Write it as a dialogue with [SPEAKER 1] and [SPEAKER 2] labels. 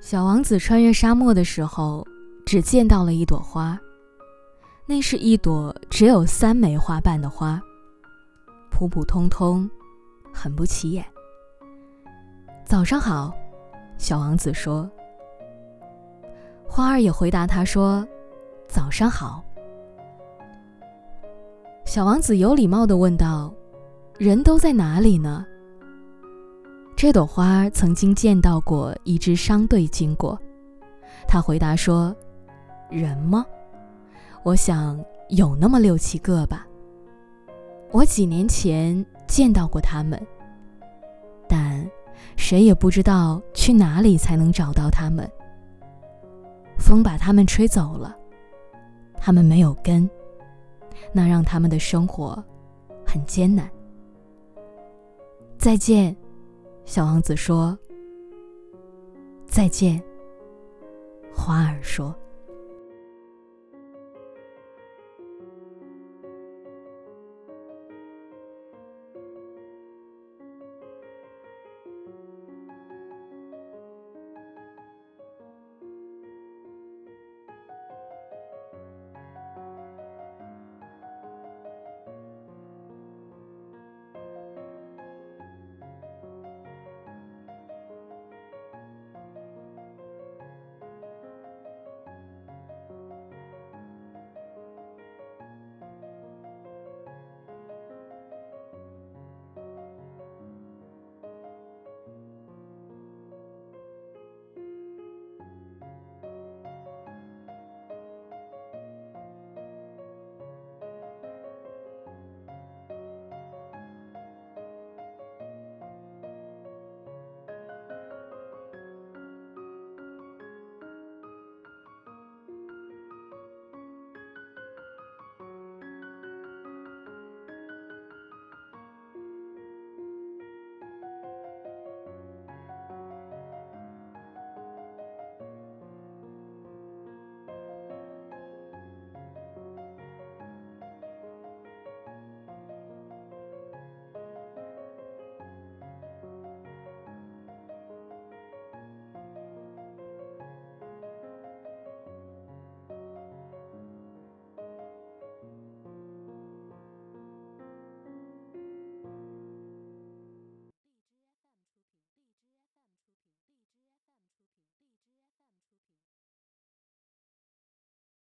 [SPEAKER 1] 小王子穿越沙漠的时候，只见到了一朵花，那是一朵只有三枚花瓣的花，普普通通，很不起眼。早上好，小王子说。花儿也回答他说：“早上好。”小王子有礼貌的问道：“人都在哪里呢？”这朵花曾经见到过一支商队经过，他回答说：“人吗？我想有那么六七个吧。我几年前见到过他们，但谁也不知道去哪里才能找到他们。”风把他们吹走了，他们没有根，那让他们的生活很艰难。再见，小王子说。再见，花儿说。